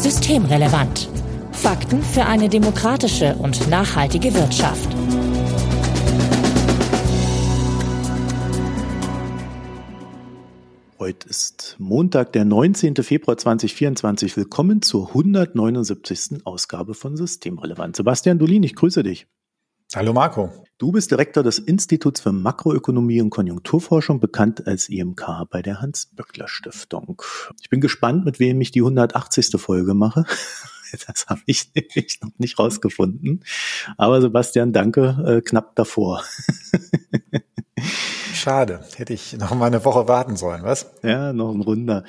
Systemrelevant. Fakten für eine demokratische und nachhaltige Wirtschaft. Heute ist Montag, der 19. Februar 2024. Willkommen zur 179. Ausgabe von Systemrelevant. Sebastian Dolin, ich grüße dich. Hallo Marco. Du bist Direktor des Instituts für Makroökonomie und Konjunkturforschung, bekannt als IMK bei der Hans-Böckler-Stiftung. Ich bin gespannt, mit wem ich die 180. Folge mache. Das habe ich nämlich noch nicht rausgefunden. Aber Sebastian, danke, äh, knapp davor. Schade, hätte ich noch mal eine Woche warten sollen, was? Ja, noch ein Runder.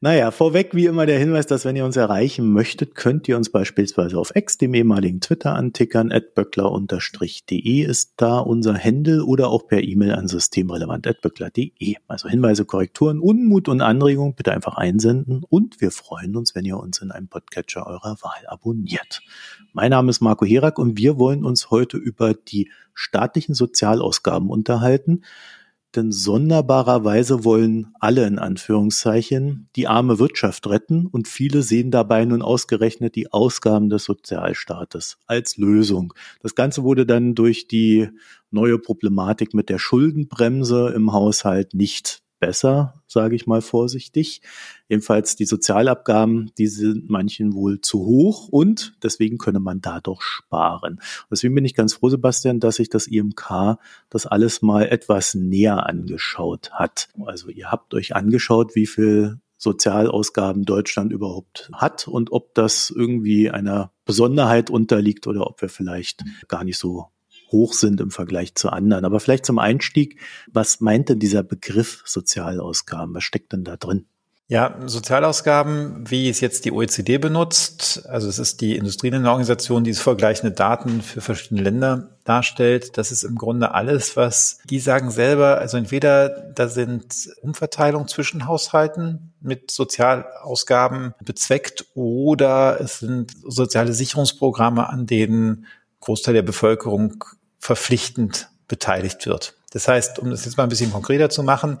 Naja, vorweg wie immer der Hinweis, dass wenn ihr uns erreichen möchtet, könnt ihr uns beispielsweise auf X, dem ehemaligen Twitter, antickern. böckler-de ist da unser Händel oder auch per E-Mail an systemrelevant.böckler.de. Also Hinweise, Korrekturen, Unmut und Anregungen bitte einfach einsenden und wir freuen uns, wenn ihr uns in einem Podcatcher eurer Wahl abonniert. Mein Name ist Marco Herak und wir wollen uns heute über die staatlichen Sozialausgaben unterhalten. Denn sonderbarerweise wollen alle in Anführungszeichen die arme Wirtschaft retten und viele sehen dabei nun ausgerechnet die Ausgaben des Sozialstaates als Lösung. Das Ganze wurde dann durch die neue Problematik mit der Schuldenbremse im Haushalt nicht besser, sage ich mal vorsichtig. Jedenfalls die Sozialabgaben, die sind manchen wohl zu hoch und deswegen könne man da doch sparen. Deswegen bin ich ganz froh, Sebastian, dass sich das IMK das alles mal etwas näher angeschaut hat. Also ihr habt euch angeschaut, wie viel Sozialausgaben Deutschland überhaupt hat und ob das irgendwie einer Besonderheit unterliegt oder ob wir vielleicht gar nicht so hoch sind im Vergleich zu anderen. Aber vielleicht zum Einstieg, was meint denn dieser Begriff Sozialausgaben? Was steckt denn da drin? Ja, Sozialausgaben, wie es jetzt die OECD benutzt, also es ist die Industrieländerorganisation, die vergleichende Daten für verschiedene Länder darstellt. Das ist im Grunde alles, was die sagen selber, also entweder da sind Umverteilungen zwischen Haushalten mit Sozialausgaben bezweckt oder es sind soziale Sicherungsprogramme, an denen Großteil der Bevölkerung verpflichtend beteiligt wird. Das heißt, um das jetzt mal ein bisschen konkreter zu machen,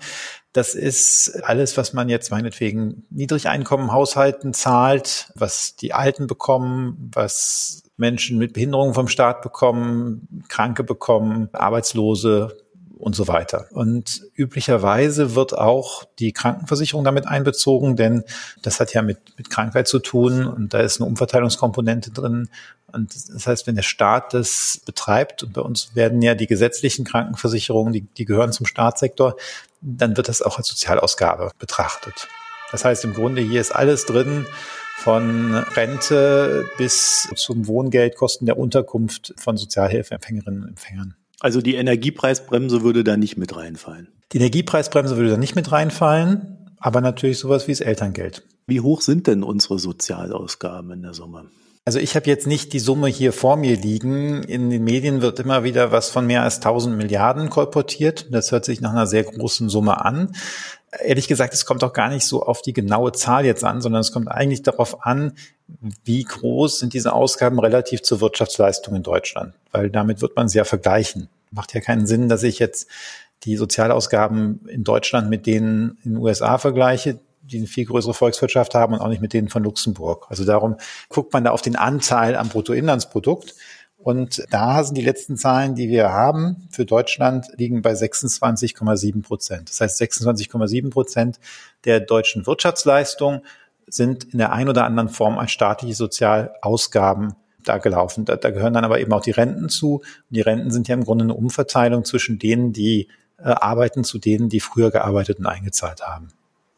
das ist alles, was man jetzt meinetwegen Niedrigeinkommenhaushalten zahlt, was die Alten bekommen, was Menschen mit Behinderungen vom Staat bekommen, Kranke bekommen, Arbeitslose, und so weiter. Und üblicherweise wird auch die Krankenversicherung damit einbezogen, denn das hat ja mit, mit Krankheit zu tun und da ist eine Umverteilungskomponente drin. Und das heißt, wenn der Staat das betreibt, und bei uns werden ja die gesetzlichen Krankenversicherungen, die, die gehören zum Staatssektor, dann wird das auch als Sozialausgabe betrachtet. Das heißt, im Grunde hier ist alles drin, von Rente bis zum Wohngeld, Kosten der Unterkunft von Sozialhilfeempfängerinnen und Empfängern. Also die Energiepreisbremse würde da nicht mit reinfallen. Die Energiepreisbremse würde da nicht mit reinfallen, aber natürlich sowas wie das Elterngeld. Wie hoch sind denn unsere Sozialausgaben in der Summe? Also ich habe jetzt nicht die Summe hier vor mir liegen. In den Medien wird immer wieder was von mehr als 1000 Milliarden kolportiert. Das hört sich nach einer sehr großen Summe an. Ehrlich gesagt, es kommt auch gar nicht so auf die genaue Zahl jetzt an, sondern es kommt eigentlich darauf an, wie groß sind diese Ausgaben relativ zur Wirtschaftsleistung in Deutschland? Weil damit wird man sehr vergleichen. Macht ja keinen Sinn, dass ich jetzt die Sozialausgaben in Deutschland mit denen in den USA vergleiche, die eine viel größere Volkswirtschaft haben und auch nicht mit denen von Luxemburg. Also darum guckt man da auf den Anteil am Bruttoinlandsprodukt. Und da sind die letzten Zahlen, die wir haben für Deutschland, liegen bei 26,7 Prozent. Das heißt, 26,7 Prozent der deutschen Wirtschaftsleistung sind in der einen oder anderen Form als staatliche Sozialausgaben da gelaufen. Da, da gehören dann aber eben auch die Renten zu. Und die Renten sind ja im Grunde eine Umverteilung zwischen denen, die äh, arbeiten, zu denen, die früher gearbeitet und eingezahlt haben.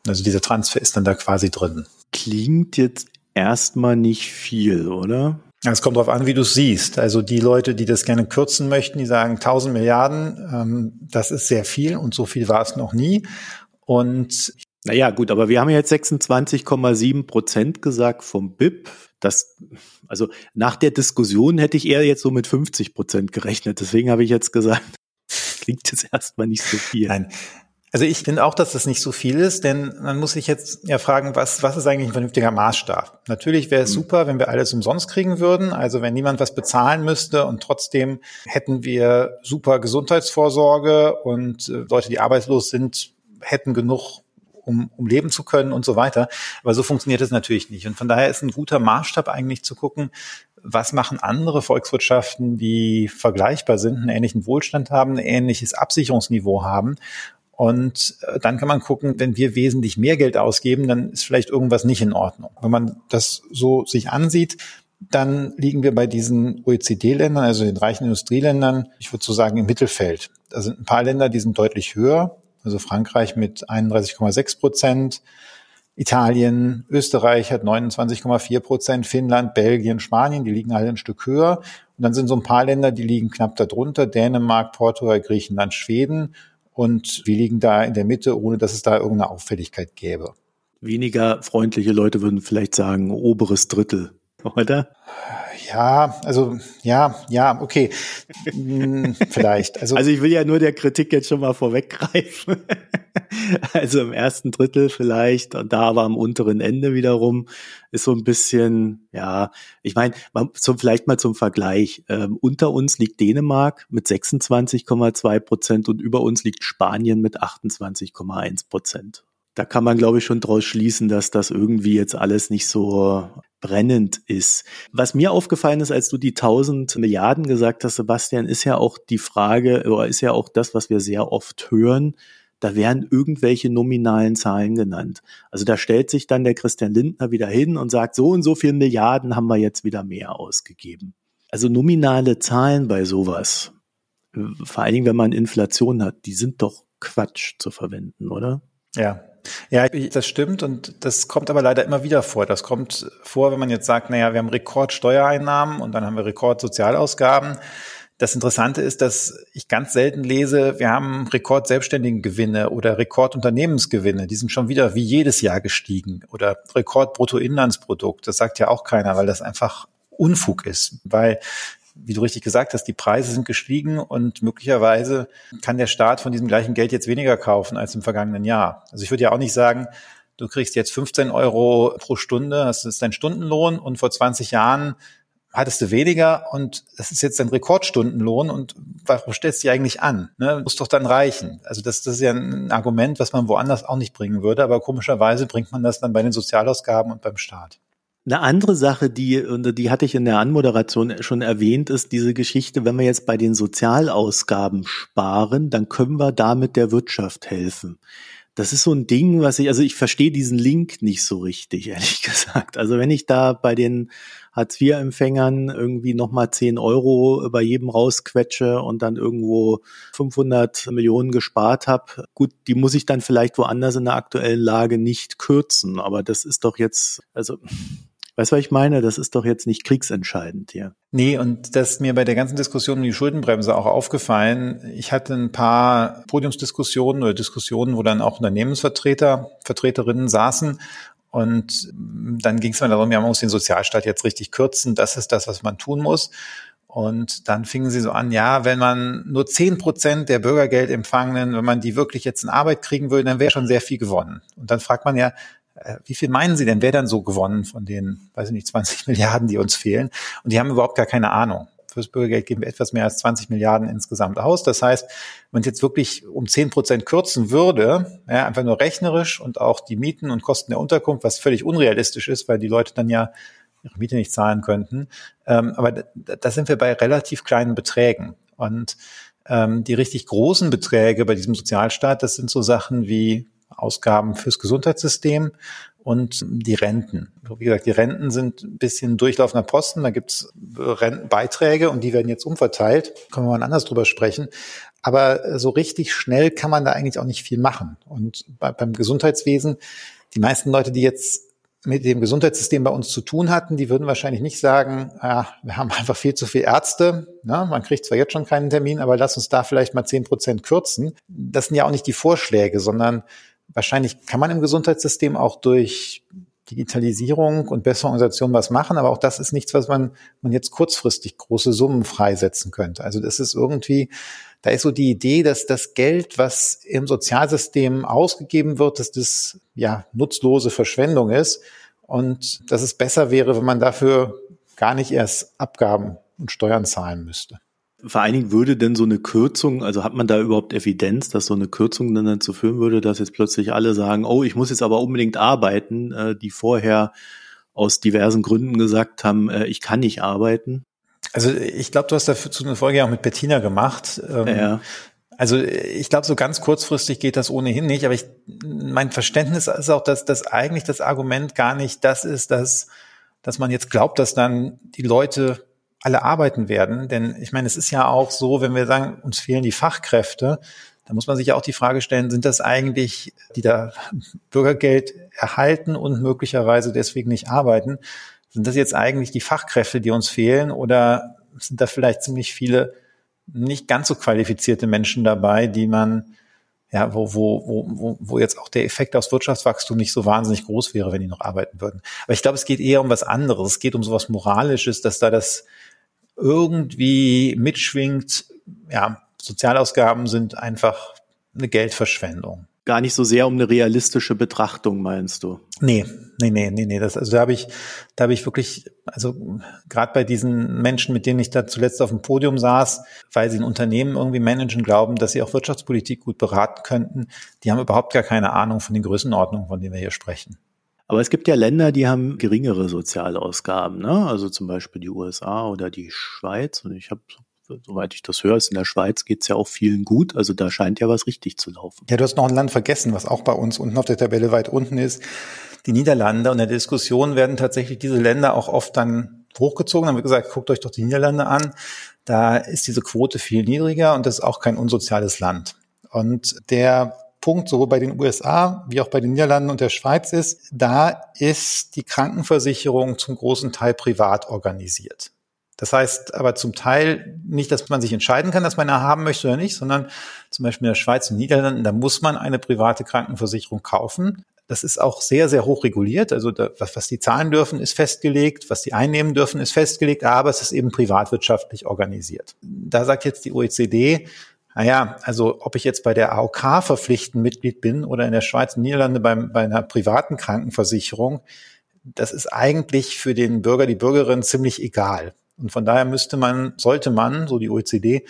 Also dieser Transfer ist dann da quasi drin. Klingt jetzt erstmal nicht viel, oder? Es kommt darauf an, wie du es siehst. Also die Leute, die das gerne kürzen möchten, die sagen 1000 Milliarden, ähm, das ist sehr viel und so viel war es noch nie. Und naja, gut, aber wir haben jetzt 26,7 Prozent gesagt vom BIP. Das, also nach der Diskussion hätte ich eher jetzt so mit 50 Prozent gerechnet. Deswegen habe ich jetzt gesagt, klingt jetzt erstmal nicht so viel. Nein. Also ich finde auch, dass das nicht so viel ist, denn man muss sich jetzt ja fragen, was, was ist eigentlich ein vernünftiger Maßstab? Natürlich wäre es mhm. super, wenn wir alles umsonst kriegen würden, also wenn niemand was bezahlen müsste und trotzdem hätten wir super Gesundheitsvorsorge und äh, Leute, die arbeitslos sind, hätten genug um, um leben zu können und so weiter. Aber so funktioniert es natürlich nicht. Und von daher ist ein guter Maßstab eigentlich zu gucken, was machen andere Volkswirtschaften, die vergleichbar sind, einen ähnlichen Wohlstand haben, ein ähnliches Absicherungsniveau haben. Und äh, dann kann man gucken, wenn wir wesentlich mehr Geld ausgeben, dann ist vielleicht irgendwas nicht in Ordnung. Wenn man das so sich ansieht, dann liegen wir bei diesen OECD-Ländern, also den reichen Industrieländern, ich würde so sagen im Mittelfeld. Da sind ein paar Länder, die sind deutlich höher, also Frankreich mit 31,6 Prozent, Italien, Österreich hat 29,4 Prozent, Finnland, Belgien, Spanien, die liegen alle ein Stück höher. Und dann sind so ein paar Länder, die liegen knapp darunter, Dänemark, Portugal, Griechenland, Schweden. Und wir liegen da in der Mitte, ohne dass es da irgendeine Auffälligkeit gäbe. Weniger freundliche Leute würden vielleicht sagen, oberes Drittel, oder? Ja, also ja, ja, okay, hm, vielleicht. Also, also ich will ja nur der Kritik jetzt schon mal vorweggreifen. also im ersten Drittel vielleicht und da aber am unteren Ende wiederum ist so ein bisschen, ja, ich meine, zum, vielleicht mal zum Vergleich. Ähm, unter uns liegt Dänemark mit 26,2 Prozent und über uns liegt Spanien mit 28,1 Prozent da kann man, glaube ich, schon draus schließen, dass das irgendwie jetzt alles nicht so brennend ist. Was mir aufgefallen ist, als du die 1000 Milliarden gesagt hast, Sebastian, ist ja auch die Frage, oder ist ja auch das, was wir sehr oft hören, da werden irgendwelche nominalen Zahlen genannt. Also da stellt sich dann der Christian Lindner wieder hin und sagt, so und so viele Milliarden haben wir jetzt wieder mehr ausgegeben. Also nominale Zahlen bei sowas, vor allen Dingen, wenn man Inflation hat, die sind doch Quatsch zu verwenden, oder? Ja, ja, das stimmt und das kommt aber leider immer wieder vor. Das kommt vor, wenn man jetzt sagt, naja, wir haben Rekordsteuereinnahmen und dann haben wir Rekordsozialausgaben. Das Interessante ist, dass ich ganz selten lese, wir haben Rekordselbstständigengewinne oder Rekordunternehmensgewinne. Die sind schon wieder wie jedes Jahr gestiegen oder Rekordbruttoinlandsprodukt. Das sagt ja auch keiner, weil das einfach Unfug ist, weil wie du richtig gesagt hast, die Preise sind gestiegen und möglicherweise kann der Staat von diesem gleichen Geld jetzt weniger kaufen als im vergangenen Jahr. Also ich würde ja auch nicht sagen, du kriegst jetzt 15 Euro pro Stunde, das ist dein Stundenlohn und vor 20 Jahren hattest du weniger und das ist jetzt dein Rekordstundenlohn und warum stellst du dich eigentlich an? Ne? Muss doch dann reichen. Also das, das ist ja ein Argument, was man woanders auch nicht bringen würde, aber komischerweise bringt man das dann bei den Sozialausgaben und beim Staat. Eine andere Sache, die, die hatte ich in der Anmoderation schon erwähnt, ist diese Geschichte, wenn wir jetzt bei den Sozialausgaben sparen, dann können wir damit der Wirtschaft helfen. Das ist so ein Ding, was ich, also ich verstehe diesen Link nicht so richtig, ehrlich gesagt. Also wenn ich da bei den Hartz-IV-Empfängern irgendwie nochmal 10 Euro bei jedem rausquetsche und dann irgendwo 500 Millionen gespart habe, gut, die muss ich dann vielleicht woanders in der aktuellen Lage nicht kürzen. Aber das ist doch jetzt, also Weißt du, was ich meine? Das ist doch jetzt nicht kriegsentscheidend hier. Nee, und das ist mir bei der ganzen Diskussion um die Schuldenbremse auch aufgefallen. Ich hatte ein paar Podiumsdiskussionen oder Diskussionen, wo dann auch Unternehmensvertreter, Vertreterinnen saßen und dann ging es mir darum, ja, man muss den Sozialstaat jetzt richtig kürzen. Das ist das, was man tun muss. Und dann fingen sie so an, ja, wenn man nur zehn Prozent der Bürgergeldempfangenen, wenn man die wirklich jetzt in Arbeit kriegen würde, dann wäre schon sehr viel gewonnen. Und dann fragt man ja, wie viel meinen Sie denn, wer dann so gewonnen von den, weiß ich nicht, 20 Milliarden, die uns fehlen? Und die haben überhaupt gar keine Ahnung. Fürs Bürgergeld geben wir etwas mehr als 20 Milliarden insgesamt aus. Das heißt, wenn man jetzt wirklich um 10 Prozent kürzen würde, ja, einfach nur rechnerisch und auch die Mieten und Kosten der Unterkunft, was völlig unrealistisch ist, weil die Leute dann ja ihre Miete nicht zahlen könnten. Ähm, aber da, da sind wir bei relativ kleinen Beträgen. Und ähm, die richtig großen Beträge bei diesem Sozialstaat, das sind so Sachen wie Ausgaben fürs Gesundheitssystem und die Renten. Wie gesagt, die Renten sind ein bisschen durchlaufender Posten. Da gibt's Rentenbeiträge und die werden jetzt umverteilt. Können wir mal anders drüber sprechen. Aber so richtig schnell kann man da eigentlich auch nicht viel machen. Und bei, beim Gesundheitswesen, die meisten Leute, die jetzt mit dem Gesundheitssystem bei uns zu tun hatten, die würden wahrscheinlich nicht sagen, ja, wir haben einfach viel zu viele Ärzte. Ne? Man kriegt zwar jetzt schon keinen Termin, aber lass uns da vielleicht mal zehn Prozent kürzen. Das sind ja auch nicht die Vorschläge, sondern wahrscheinlich kann man im Gesundheitssystem auch durch Digitalisierung und bessere Organisation was machen, aber auch das ist nichts, was man, man jetzt kurzfristig große Summen freisetzen könnte. Also das ist irgendwie, da ist so die Idee, dass das Geld, was im Sozialsystem ausgegeben wird, dass das ja nutzlose Verschwendung ist und dass es besser wäre, wenn man dafür gar nicht erst Abgaben und Steuern zahlen müsste. Vor allen Dingen würde denn so eine Kürzung, also hat man da überhaupt Evidenz, dass so eine Kürzung dann dazu führen würde, dass jetzt plötzlich alle sagen, oh, ich muss jetzt aber unbedingt arbeiten, äh, die vorher aus diversen Gründen gesagt haben, äh, ich kann nicht arbeiten? Also ich glaube, du hast dazu eine Folge auch mit Bettina gemacht. Ähm, ja. Also ich glaube, so ganz kurzfristig geht das ohnehin nicht, aber ich, mein Verständnis ist auch, dass das eigentlich das Argument gar nicht das ist, dass, dass man jetzt glaubt, dass dann die Leute alle arbeiten werden. Denn ich meine, es ist ja auch so, wenn wir sagen, uns fehlen die Fachkräfte, dann muss man sich ja auch die Frage stellen, sind das eigentlich, die da Bürgergeld erhalten und möglicherweise deswegen nicht arbeiten, sind das jetzt eigentlich die Fachkräfte, die uns fehlen oder sind da vielleicht ziemlich viele nicht ganz so qualifizierte Menschen dabei, die man ja, wo, wo, wo, wo jetzt auch der Effekt aus Wirtschaftswachstum nicht so wahnsinnig groß wäre, wenn die noch arbeiten würden. Aber ich glaube, es geht eher um was anderes. Es geht um sowas Moralisches, dass da das irgendwie mitschwingt, ja, Sozialausgaben sind einfach eine Geldverschwendung. Gar nicht so sehr um eine realistische Betrachtung, meinst du? Nee, nee, nee, nee, nee. Das, also da habe ich, da habe ich wirklich, also gerade bei diesen Menschen, mit denen ich da zuletzt auf dem Podium saß, weil sie ein Unternehmen irgendwie managen, glauben, dass sie auch Wirtschaftspolitik gut beraten könnten, die haben überhaupt gar keine Ahnung von den Größenordnungen, von denen wir hier sprechen. Aber es gibt ja Länder, die haben geringere Sozialausgaben, ne? Also zum Beispiel die USA oder die Schweiz. Und ich habe soweit ich das höre, ist in der Schweiz geht's ja auch vielen gut. Also da scheint ja was richtig zu laufen. Ja, du hast noch ein Land vergessen, was auch bei uns unten auf der Tabelle weit unten ist. Die Niederlande. Und in der Diskussion werden tatsächlich diese Länder auch oft dann hochgezogen. Dann wird gesagt, guckt euch doch die Niederlande an. Da ist diese Quote viel niedriger und das ist auch kein unsoziales Land. Und der Punkt sowohl bei den USA wie auch bei den Niederlanden und der Schweiz ist, da ist die Krankenversicherung zum großen Teil privat organisiert. Das heißt aber zum Teil nicht, dass man sich entscheiden kann, dass man eine haben möchte oder nicht, sondern zum Beispiel in der Schweiz und Niederlanden, da muss man eine private Krankenversicherung kaufen. Das ist auch sehr, sehr hoch reguliert. Also da, was, was die zahlen dürfen, ist festgelegt, was die einnehmen dürfen, ist festgelegt, aber es ist eben privatwirtschaftlich organisiert. Da sagt jetzt die OECD, naja, also ob ich jetzt bei der AOK verpflichtend Mitglied bin oder in der Schweiz und Niederlande beim, bei einer privaten Krankenversicherung, das ist eigentlich für den Bürger, die Bürgerin ziemlich egal. Und von daher müsste man, sollte man, so die OECD,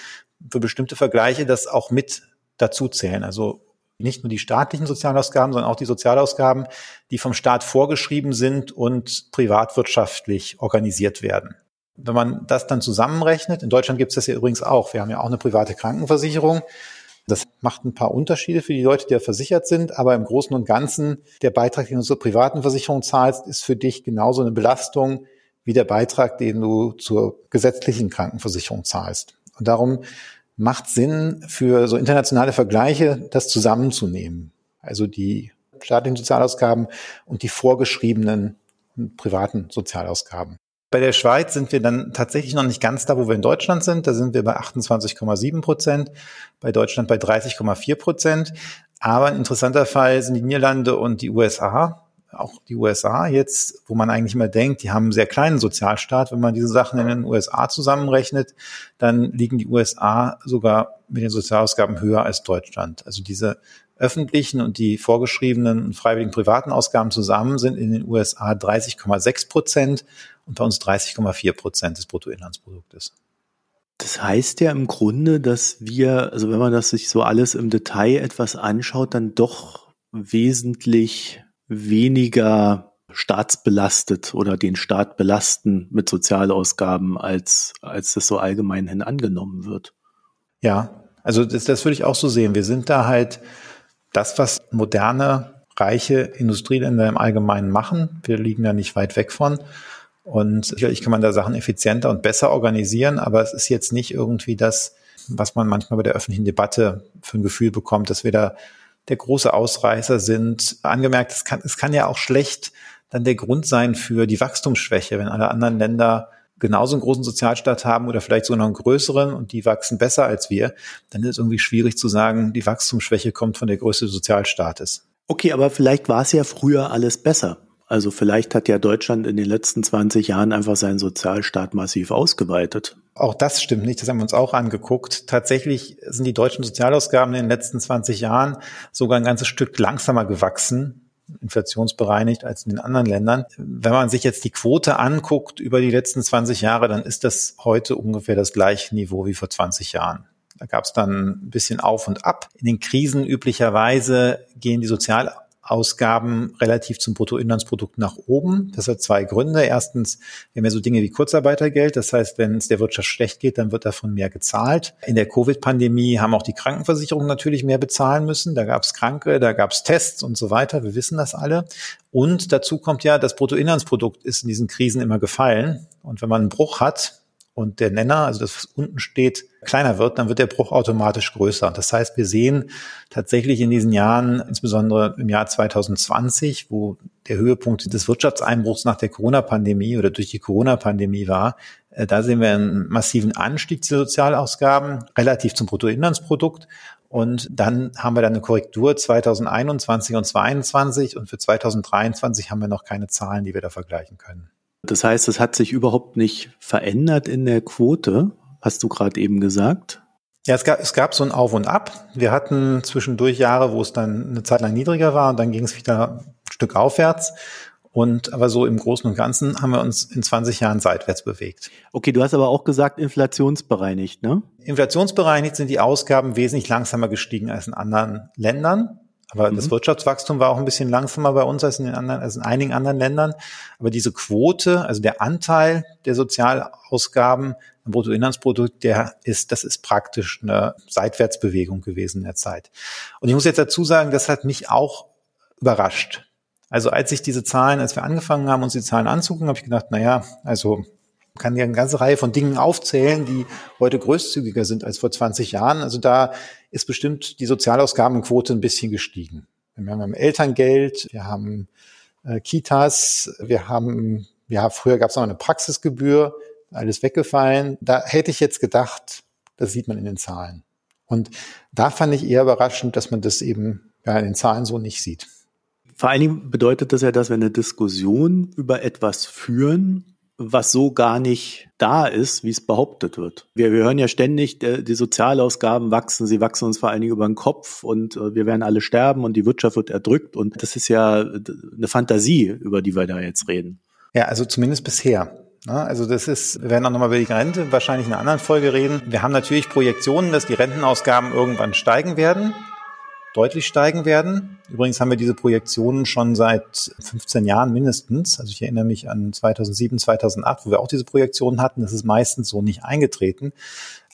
für bestimmte Vergleiche das auch mit dazu zählen. Also nicht nur die staatlichen Sozialausgaben, sondern auch die Sozialausgaben, die vom Staat vorgeschrieben sind und privatwirtschaftlich organisiert werden. Wenn man das dann zusammenrechnet, in Deutschland gibt es das ja übrigens auch, wir haben ja auch eine private Krankenversicherung. Das macht ein paar Unterschiede für die Leute, die ja versichert sind, aber im Großen und Ganzen, der Beitrag, den du zur privaten Versicherung zahlst, ist für dich genauso eine Belastung wie der Beitrag, den du zur gesetzlichen Krankenversicherung zahlst. Und darum macht Sinn für so internationale Vergleiche, das zusammenzunehmen. Also die staatlichen Sozialausgaben und die vorgeschriebenen privaten Sozialausgaben. Bei der Schweiz sind wir dann tatsächlich noch nicht ganz da, wo wir in Deutschland sind. Da sind wir bei 28,7 Prozent, bei Deutschland bei 30,4 Prozent. Aber ein interessanter Fall sind die Niederlande und die USA. Auch die USA jetzt, wo man eigentlich immer denkt, die haben einen sehr kleinen Sozialstaat. Wenn man diese Sachen in den USA zusammenrechnet, dann liegen die USA sogar mit den Sozialausgaben höher als Deutschland. Also diese öffentlichen und die vorgeschriebenen und freiwilligen privaten Ausgaben zusammen sind in den USA 30,6 Prozent und bei uns 30,4 Prozent des Bruttoinlandsproduktes. Das heißt ja im Grunde, dass wir, also wenn man das sich so alles im Detail etwas anschaut, dann doch wesentlich weniger staatsbelastet oder den Staat belasten mit Sozialausgaben, als, als das so allgemein hin angenommen wird. Ja, also das, das würde ich auch so sehen. Wir sind da halt das, was moderne, reiche Industrieländer im Allgemeinen machen. Wir liegen da nicht weit weg von. Und sicherlich kann man da Sachen effizienter und besser organisieren, aber es ist jetzt nicht irgendwie das, was man manchmal bei der öffentlichen Debatte für ein Gefühl bekommt, dass wir da der große Ausreißer sind. Angemerkt, es kann, es kann ja auch schlecht dann der Grund sein für die Wachstumsschwäche, wenn alle anderen Länder genauso einen großen Sozialstaat haben oder vielleicht sogar noch einen größeren und die wachsen besser als wir, dann ist es irgendwie schwierig zu sagen, die Wachstumsschwäche kommt von der Größe des Sozialstaates. Okay, aber vielleicht war es ja früher alles besser. Also vielleicht hat ja Deutschland in den letzten 20 Jahren einfach seinen Sozialstaat massiv ausgeweitet. Auch das stimmt nicht, das haben wir uns auch angeguckt. Tatsächlich sind die deutschen Sozialausgaben in den letzten 20 Jahren sogar ein ganzes Stück langsamer gewachsen inflationsbereinigt als in den anderen Ländern. Wenn man sich jetzt die Quote anguckt über die letzten 20 Jahre, dann ist das heute ungefähr das gleiche Niveau wie vor 20 Jahren. Da gab es dann ein bisschen auf und ab. In den Krisen üblicherweise gehen die Sozial Ausgaben relativ zum Bruttoinlandsprodukt nach oben. Das hat zwei Gründe. Erstens, wir haben ja so Dinge wie Kurzarbeitergeld. Das heißt, wenn es der Wirtschaft schlecht geht, dann wird davon mehr gezahlt. In der Covid-Pandemie haben auch die Krankenversicherungen natürlich mehr bezahlen müssen. Da gab es Kranke, da gab es Tests und so weiter. Wir wissen das alle. Und dazu kommt ja, das Bruttoinlandsprodukt ist in diesen Krisen immer gefallen. Und wenn man einen Bruch hat, und der Nenner, also das was unten steht, kleiner wird, dann wird der Bruch automatisch größer. Das heißt, wir sehen tatsächlich in diesen Jahren, insbesondere im Jahr 2020, wo der Höhepunkt des Wirtschaftseinbruchs nach der Corona-Pandemie oder durch die Corona-Pandemie war, äh, da sehen wir einen massiven Anstieg der Sozialausgaben relativ zum Bruttoinlandsprodukt. Und dann haben wir dann eine Korrektur 2021 und 2022 und für 2023 haben wir noch keine Zahlen, die wir da vergleichen können. Das heißt, es hat sich überhaupt nicht verändert in der Quote, hast du gerade eben gesagt. Ja, es gab, es gab so ein Auf und Ab. Wir hatten zwischendurch Jahre, wo es dann eine Zeit lang niedriger war und dann ging es wieder ein Stück aufwärts. Und aber so im Großen und Ganzen haben wir uns in 20 Jahren seitwärts bewegt. Okay, du hast aber auch gesagt, inflationsbereinigt, ne? Inflationsbereinigt sind die Ausgaben wesentlich langsamer gestiegen als in anderen Ländern. Aber mhm. das Wirtschaftswachstum war auch ein bisschen langsamer bei uns als in den anderen, als in einigen anderen Ländern. Aber diese Quote, also der Anteil der Sozialausgaben im Bruttoinlandsprodukt, der ist, das ist praktisch eine Seitwärtsbewegung gewesen in der Zeit. Und ich muss jetzt dazu sagen, das hat mich auch überrascht. Also als ich diese Zahlen, als wir angefangen haben, uns die Zahlen anzugucken, habe ich gedacht, na ja, also kann ja eine ganze Reihe von Dingen aufzählen, die heute größzügiger sind als vor 20 Jahren. Also da ist bestimmt die Sozialausgabenquote ein bisschen gestiegen. Wir haben Elterngeld, wir haben äh, Kitas, wir haben, ja, früher gab es noch eine Praxisgebühr, alles weggefallen. Da hätte ich jetzt gedacht, das sieht man in den Zahlen. Und da fand ich eher überraschend, dass man das eben ja, in den Zahlen so nicht sieht. Vor allen Dingen bedeutet das ja, dass wir eine Diskussion über etwas führen, was so gar nicht da ist, wie es behauptet wird. Wir, wir hören ja ständig, äh, die Sozialausgaben wachsen, sie wachsen uns vor allen Dingen über den Kopf und äh, wir werden alle sterben und die Wirtschaft wird erdrückt und das ist ja eine Fantasie, über die wir da jetzt reden. Ja, also zumindest bisher. Also das ist, wir werden auch nochmal über die Rente wahrscheinlich in einer anderen Folge reden. Wir haben natürlich Projektionen, dass die Rentenausgaben irgendwann steigen werden deutlich steigen werden. Übrigens haben wir diese Projektionen schon seit 15 Jahren mindestens. Also ich erinnere mich an 2007, 2008, wo wir auch diese Projektionen hatten. Das ist meistens so nicht eingetreten.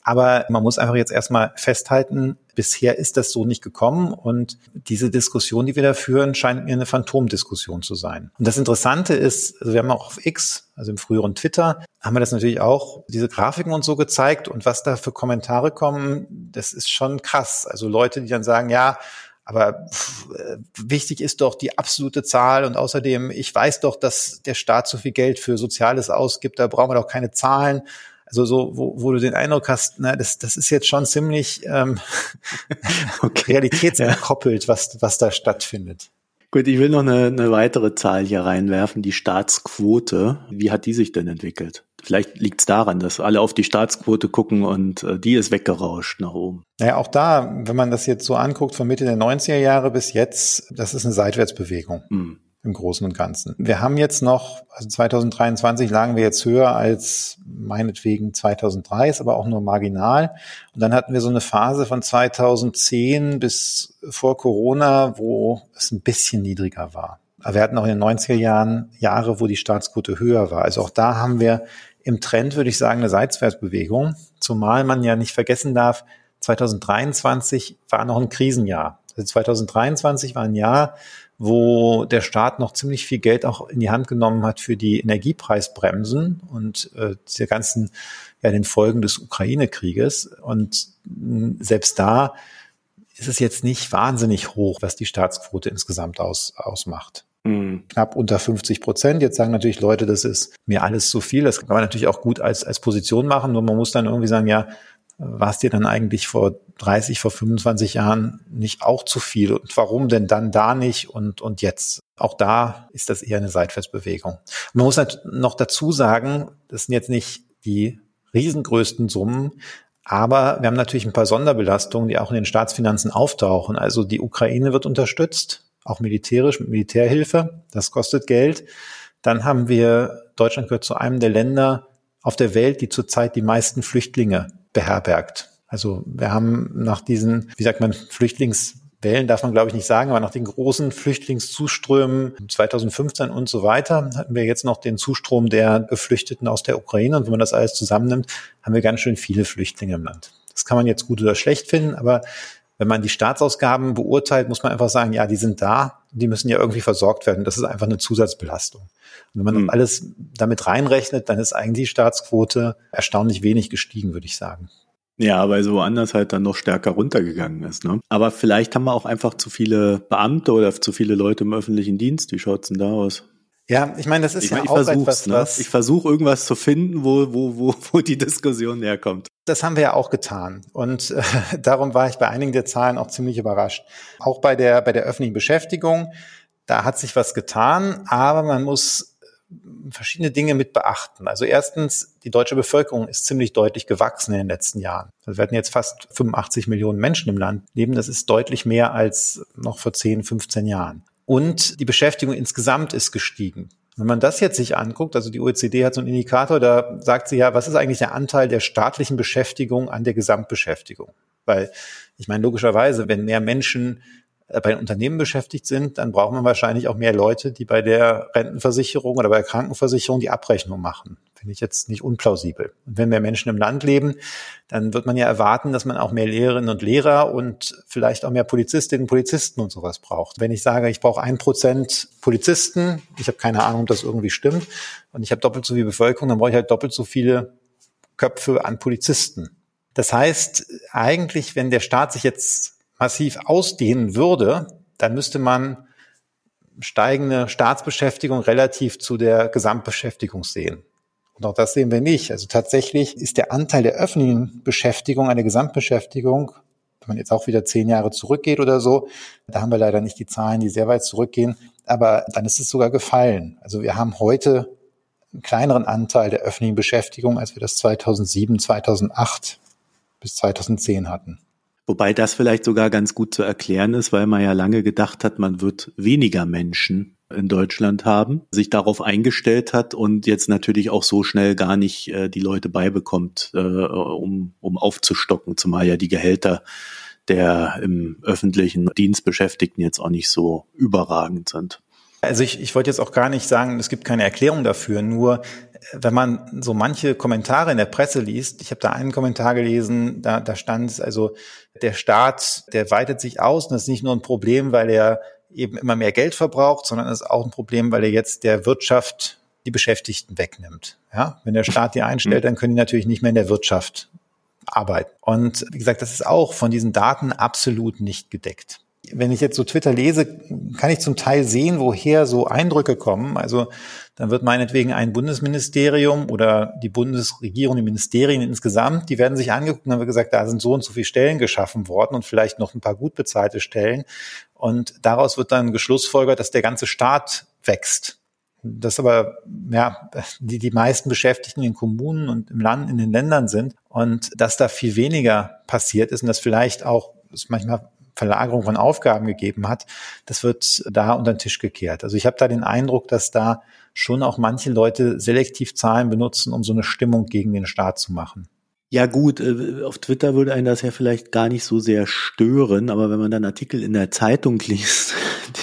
Aber man muss einfach jetzt erstmal festhalten, bisher ist das so nicht gekommen und diese Diskussion, die wir da führen, scheint mir eine Phantomdiskussion zu sein. Und das Interessante ist, also wir haben auch auf X, also im früheren Twitter, haben wir das natürlich auch, diese Grafiken und so gezeigt und was da für Kommentare kommen, das ist schon krass. Also Leute, die dann sagen, ja, aber pff, äh, wichtig ist doch die absolute Zahl und außerdem, ich weiß doch, dass der Staat so viel Geld für Soziales ausgibt, da brauchen wir doch keine Zahlen. Also so, wo, wo du den Eindruck hast, na, das, das ist jetzt schon ziemlich ähm, okay. realitätsgekoppelt, ja. was, was da stattfindet. Gut, ich will noch eine, eine weitere Zahl hier reinwerfen, die Staatsquote. Wie hat die sich denn entwickelt? Vielleicht liegt es daran, dass alle auf die Staatsquote gucken und äh, die ist weggerauscht nach oben. Naja, auch da, wenn man das jetzt so anguckt, von Mitte der 90er Jahre bis jetzt, das ist eine Seitwärtsbewegung. Mhm im Großen und Ganzen. Wir haben jetzt noch, also 2023 lagen wir jetzt höher als meinetwegen 2003, ist aber auch nur marginal. Und dann hatten wir so eine Phase von 2010 bis vor Corona, wo es ein bisschen niedriger war. Aber wir hatten auch in den 90er Jahren Jahre, wo die Staatsquote höher war. Also auch da haben wir im Trend, würde ich sagen, eine Seitwärtsbewegung. Zumal man ja nicht vergessen darf, 2023 war noch ein Krisenjahr. Also 2023 war ein Jahr, wo der Staat noch ziemlich viel Geld auch in die Hand genommen hat für die Energiepreisbremsen und äh, diese ganzen, ja, den Folgen des Ukraine-Krieges. Und selbst da ist es jetzt nicht wahnsinnig hoch, was die Staatsquote insgesamt aus, ausmacht. Mhm. Knapp unter 50 Prozent. Jetzt sagen natürlich Leute, das ist mir alles zu viel. Das kann man natürlich auch gut als, als Position machen. Nur man muss dann irgendwie sagen, ja, war dir dann eigentlich vor 30, vor 25 Jahren nicht auch zu viel? Und warum denn dann da nicht und, und jetzt? Auch da ist das eher eine Seitwärtsbewegung. Man muss halt noch dazu sagen, das sind jetzt nicht die riesengrößten Summen, aber wir haben natürlich ein paar Sonderbelastungen, die auch in den Staatsfinanzen auftauchen. Also die Ukraine wird unterstützt auch militärisch mit Militärhilfe. Das kostet Geld. Dann haben wir, Deutschland gehört zu einem der Länder auf der Welt, die zurzeit die meisten Flüchtlinge beherbergt. Also wir haben nach diesen, wie sagt man, Flüchtlingswellen darf man glaube ich nicht sagen, aber nach den großen Flüchtlingszuströmen 2015 und so weiter hatten wir jetzt noch den Zustrom der Geflüchteten aus der Ukraine. Und wenn man das alles zusammennimmt, haben wir ganz schön viele Flüchtlinge im Land. Das kann man jetzt gut oder schlecht finden, aber wenn man die Staatsausgaben beurteilt, muss man einfach sagen, ja, die sind da, die müssen ja irgendwie versorgt werden. Das ist einfach eine Zusatzbelastung. Und wenn man mhm. alles damit reinrechnet, dann ist eigentlich die Staatsquote erstaunlich wenig gestiegen, würde ich sagen. Ja, weil so woanders halt dann noch stärker runtergegangen ist. Ne? Aber vielleicht haben wir auch einfach zu viele Beamte oder zu viele Leute im öffentlichen Dienst. Wie schaut's denn da aus? Ja, ich meine, das ist ich ja mein, auch etwas, ne? was ich versuche irgendwas zu finden, wo, wo, wo, wo die Diskussion herkommt. Das haben wir ja auch getan und äh, darum war ich bei einigen der Zahlen auch ziemlich überrascht. Auch bei der bei der öffentlichen Beschäftigung, da hat sich was getan, aber man muss verschiedene Dinge mit beachten. Also erstens, die deutsche Bevölkerung ist ziemlich deutlich gewachsen in den letzten Jahren. Also wir hatten jetzt fast 85 Millionen Menschen im Land leben. Das ist deutlich mehr als noch vor 10, 15 Jahren. Und die Beschäftigung insgesamt ist gestiegen. Wenn man das jetzt sich anguckt, also die OECD hat so einen Indikator, da sagt sie ja, was ist eigentlich der Anteil der staatlichen Beschäftigung an der Gesamtbeschäftigung? Weil ich meine, logischerweise, wenn mehr Menschen bei den Unternehmen beschäftigt sind, dann braucht man wahrscheinlich auch mehr Leute, die bei der Rentenversicherung oder bei der Krankenversicherung die Abrechnung machen. Finde ich jetzt nicht unplausibel. Und wenn mehr Menschen im Land leben, dann wird man ja erwarten, dass man auch mehr Lehrerinnen und Lehrer und vielleicht auch mehr Polizistinnen und Polizisten und sowas braucht. Wenn ich sage, ich brauche ein Prozent Polizisten, ich habe keine Ahnung, ob das irgendwie stimmt, und ich habe doppelt so viel Bevölkerung, dann brauche ich halt doppelt so viele Köpfe an Polizisten. Das heißt, eigentlich, wenn der Staat sich jetzt massiv ausdehnen würde, dann müsste man steigende Staatsbeschäftigung relativ zu der Gesamtbeschäftigung sehen. Und auch das sehen wir nicht. Also tatsächlich ist der Anteil der öffentlichen Beschäftigung an der Gesamtbeschäftigung, wenn man jetzt auch wieder zehn Jahre zurückgeht oder so, da haben wir leider nicht die Zahlen, die sehr weit zurückgehen, aber dann ist es sogar gefallen. Also wir haben heute einen kleineren Anteil der öffentlichen Beschäftigung, als wir das 2007, 2008 bis 2010 hatten. Wobei das vielleicht sogar ganz gut zu erklären ist, weil man ja lange gedacht hat, man wird weniger Menschen in Deutschland haben, sich darauf eingestellt hat und jetzt natürlich auch so schnell gar nicht äh, die Leute beibekommt, äh, um, um aufzustocken, zumal ja die Gehälter der im öffentlichen Dienst Beschäftigten jetzt auch nicht so überragend sind. Also ich, ich wollte jetzt auch gar nicht sagen, es gibt keine Erklärung dafür, nur wenn man so manche Kommentare in der Presse liest, ich habe da einen Kommentar gelesen, da, da stand also, der Staat, der weitet sich aus und das ist nicht nur ein Problem, weil er eben immer mehr Geld verbraucht, sondern es ist auch ein Problem, weil er jetzt der Wirtschaft die Beschäftigten wegnimmt. Ja, wenn der Staat die einstellt, mhm. dann können die natürlich nicht mehr in der Wirtschaft arbeiten. Und wie gesagt, das ist auch von diesen Daten absolut nicht gedeckt wenn ich jetzt so Twitter lese, kann ich zum Teil sehen, woher so Eindrücke kommen. Also dann wird meinetwegen ein Bundesministerium oder die Bundesregierung, die Ministerien insgesamt, die werden sich angeguckt und dann wird gesagt, da sind so und so viele Stellen geschaffen worden und vielleicht noch ein paar gut bezahlte Stellen. Und daraus wird dann geschlussfolgert, dass der ganze Staat wächst. Das aber, ja, die, die meisten Beschäftigten in den Kommunen und im Land, in den Ländern sind und dass da viel weniger passiert ist und dass vielleicht auch, ist manchmal Verlagerung von Aufgaben gegeben hat, das wird da unter den Tisch gekehrt. Also ich habe da den Eindruck, dass da schon auch manche Leute selektiv Zahlen benutzen, um so eine Stimmung gegen den Staat zu machen. Ja gut, äh, auf Twitter würde einen das ja vielleicht gar nicht so sehr stören, aber wenn man dann Artikel in der Zeitung liest,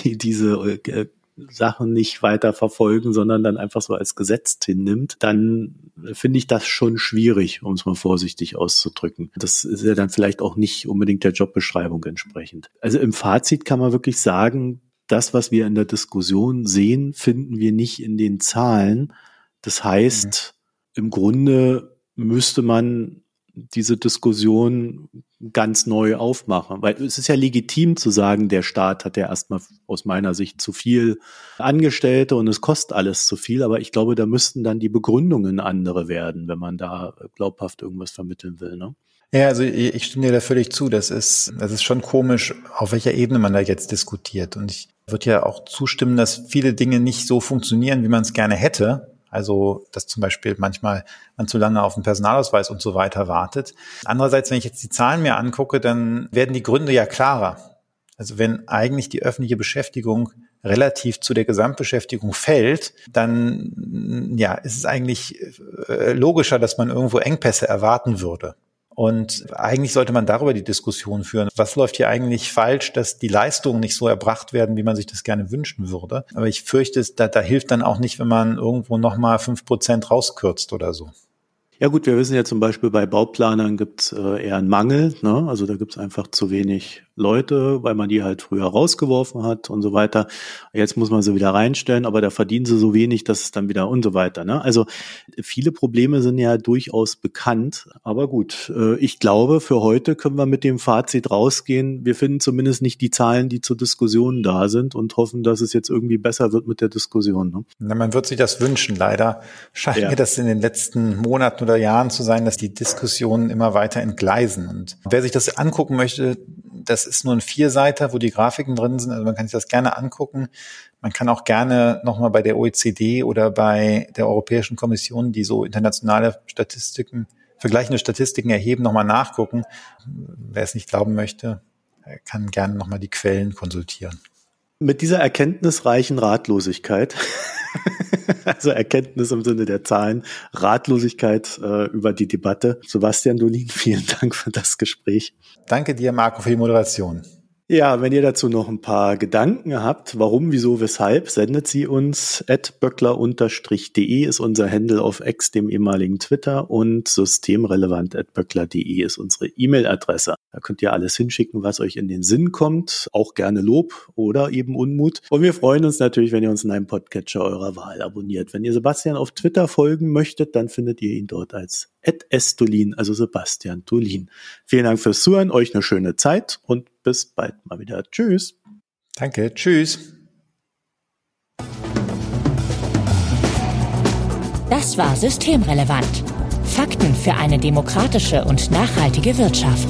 die diese äh, Sachen nicht weiter verfolgen, sondern dann einfach so als Gesetz hinnimmt, dann finde ich das schon schwierig, um es mal vorsichtig auszudrücken. Das ist ja dann vielleicht auch nicht unbedingt der Jobbeschreibung entsprechend. Also im Fazit kann man wirklich sagen, das, was wir in der Diskussion sehen, finden wir nicht in den Zahlen. Das heißt, mhm. im Grunde müsste man diese Diskussion ganz neu aufmachen. Weil es ist ja legitim zu sagen, der Staat hat ja erstmal aus meiner Sicht zu viel Angestellte und es kostet alles zu viel. Aber ich glaube, da müssten dann die Begründungen andere werden, wenn man da glaubhaft irgendwas vermitteln will. Ne? Ja, also ich stimme dir da völlig zu. Das ist, das ist schon komisch, auf welcher Ebene man da jetzt diskutiert. Und ich würde ja auch zustimmen, dass viele Dinge nicht so funktionieren, wie man es gerne hätte. Also, dass zum Beispiel manchmal man zu lange auf den Personalausweis und so weiter wartet. Andererseits, wenn ich jetzt die Zahlen mir angucke, dann werden die Gründe ja klarer. Also wenn eigentlich die öffentliche Beschäftigung relativ zu der Gesamtbeschäftigung fällt, dann ja, ist es eigentlich äh, logischer, dass man irgendwo Engpässe erwarten würde. Und eigentlich sollte man darüber die Diskussion führen. Was läuft hier eigentlich falsch, dass die Leistungen nicht so erbracht werden, wie man sich das gerne wünschen würde? Aber ich fürchte, da, da hilft dann auch nicht, wenn man irgendwo nochmal fünf Prozent rauskürzt oder so. Ja gut, wir wissen ja zum Beispiel bei Bauplanern gibt es äh, eher einen Mangel. Ne? Also da gibt es einfach zu wenig Leute, weil man die halt früher rausgeworfen hat und so weiter. Jetzt muss man sie wieder reinstellen, aber da verdienen sie so wenig, dass es dann wieder und so weiter. Ne? Also viele Probleme sind ja durchaus bekannt. Aber gut, äh, ich glaube, für heute können wir mit dem Fazit rausgehen. Wir finden zumindest nicht die Zahlen, die zur Diskussion da sind und hoffen, dass es jetzt irgendwie besser wird mit der Diskussion. Ne? Na, man wird sich das wünschen. Leider scheint ja. mir das in den letzten Monaten oder Jahren zu sein, dass die Diskussionen immer weiter entgleisen. Und wer sich das angucken möchte, das ist nur ein Vierseiter, wo die Grafiken drin sind. Also man kann sich das gerne angucken. Man kann auch gerne nochmal bei der OECD oder bei der Europäischen Kommission, die so internationale Statistiken, vergleichende Statistiken erheben, nochmal nachgucken. Wer es nicht glauben möchte, kann gerne nochmal die Quellen konsultieren. Mit dieser erkenntnisreichen Ratlosigkeit also Erkenntnis im Sinne der Zahlen, Ratlosigkeit äh, über die Debatte. Sebastian Dolin, vielen Dank für das Gespräch. Danke dir, Marco, für die Moderation. Ja, wenn ihr dazu noch ein paar Gedanken habt, warum, wieso, weshalb, sendet sie uns. böckler-de ist unser Handle auf X, dem ehemaligen Twitter, und systemrelevant.böckler.de ist unsere E-Mail-Adresse. Da könnt ihr alles hinschicken, was euch in den Sinn kommt, auch gerne Lob oder eben Unmut. Und wir freuen uns natürlich, wenn ihr uns in einem Podcatcher eurer Wahl abonniert. Wenn ihr Sebastian auf Twitter folgen möchtet, dann findet ihr ihn dort als Estolin, also Sebastian Dolin. Vielen Dank fürs Zuhören, euch eine schöne Zeit und bis bald mal wieder. Tschüss. Danke, tschüss. Das war Systemrelevant. Fakten für eine demokratische und nachhaltige Wirtschaft.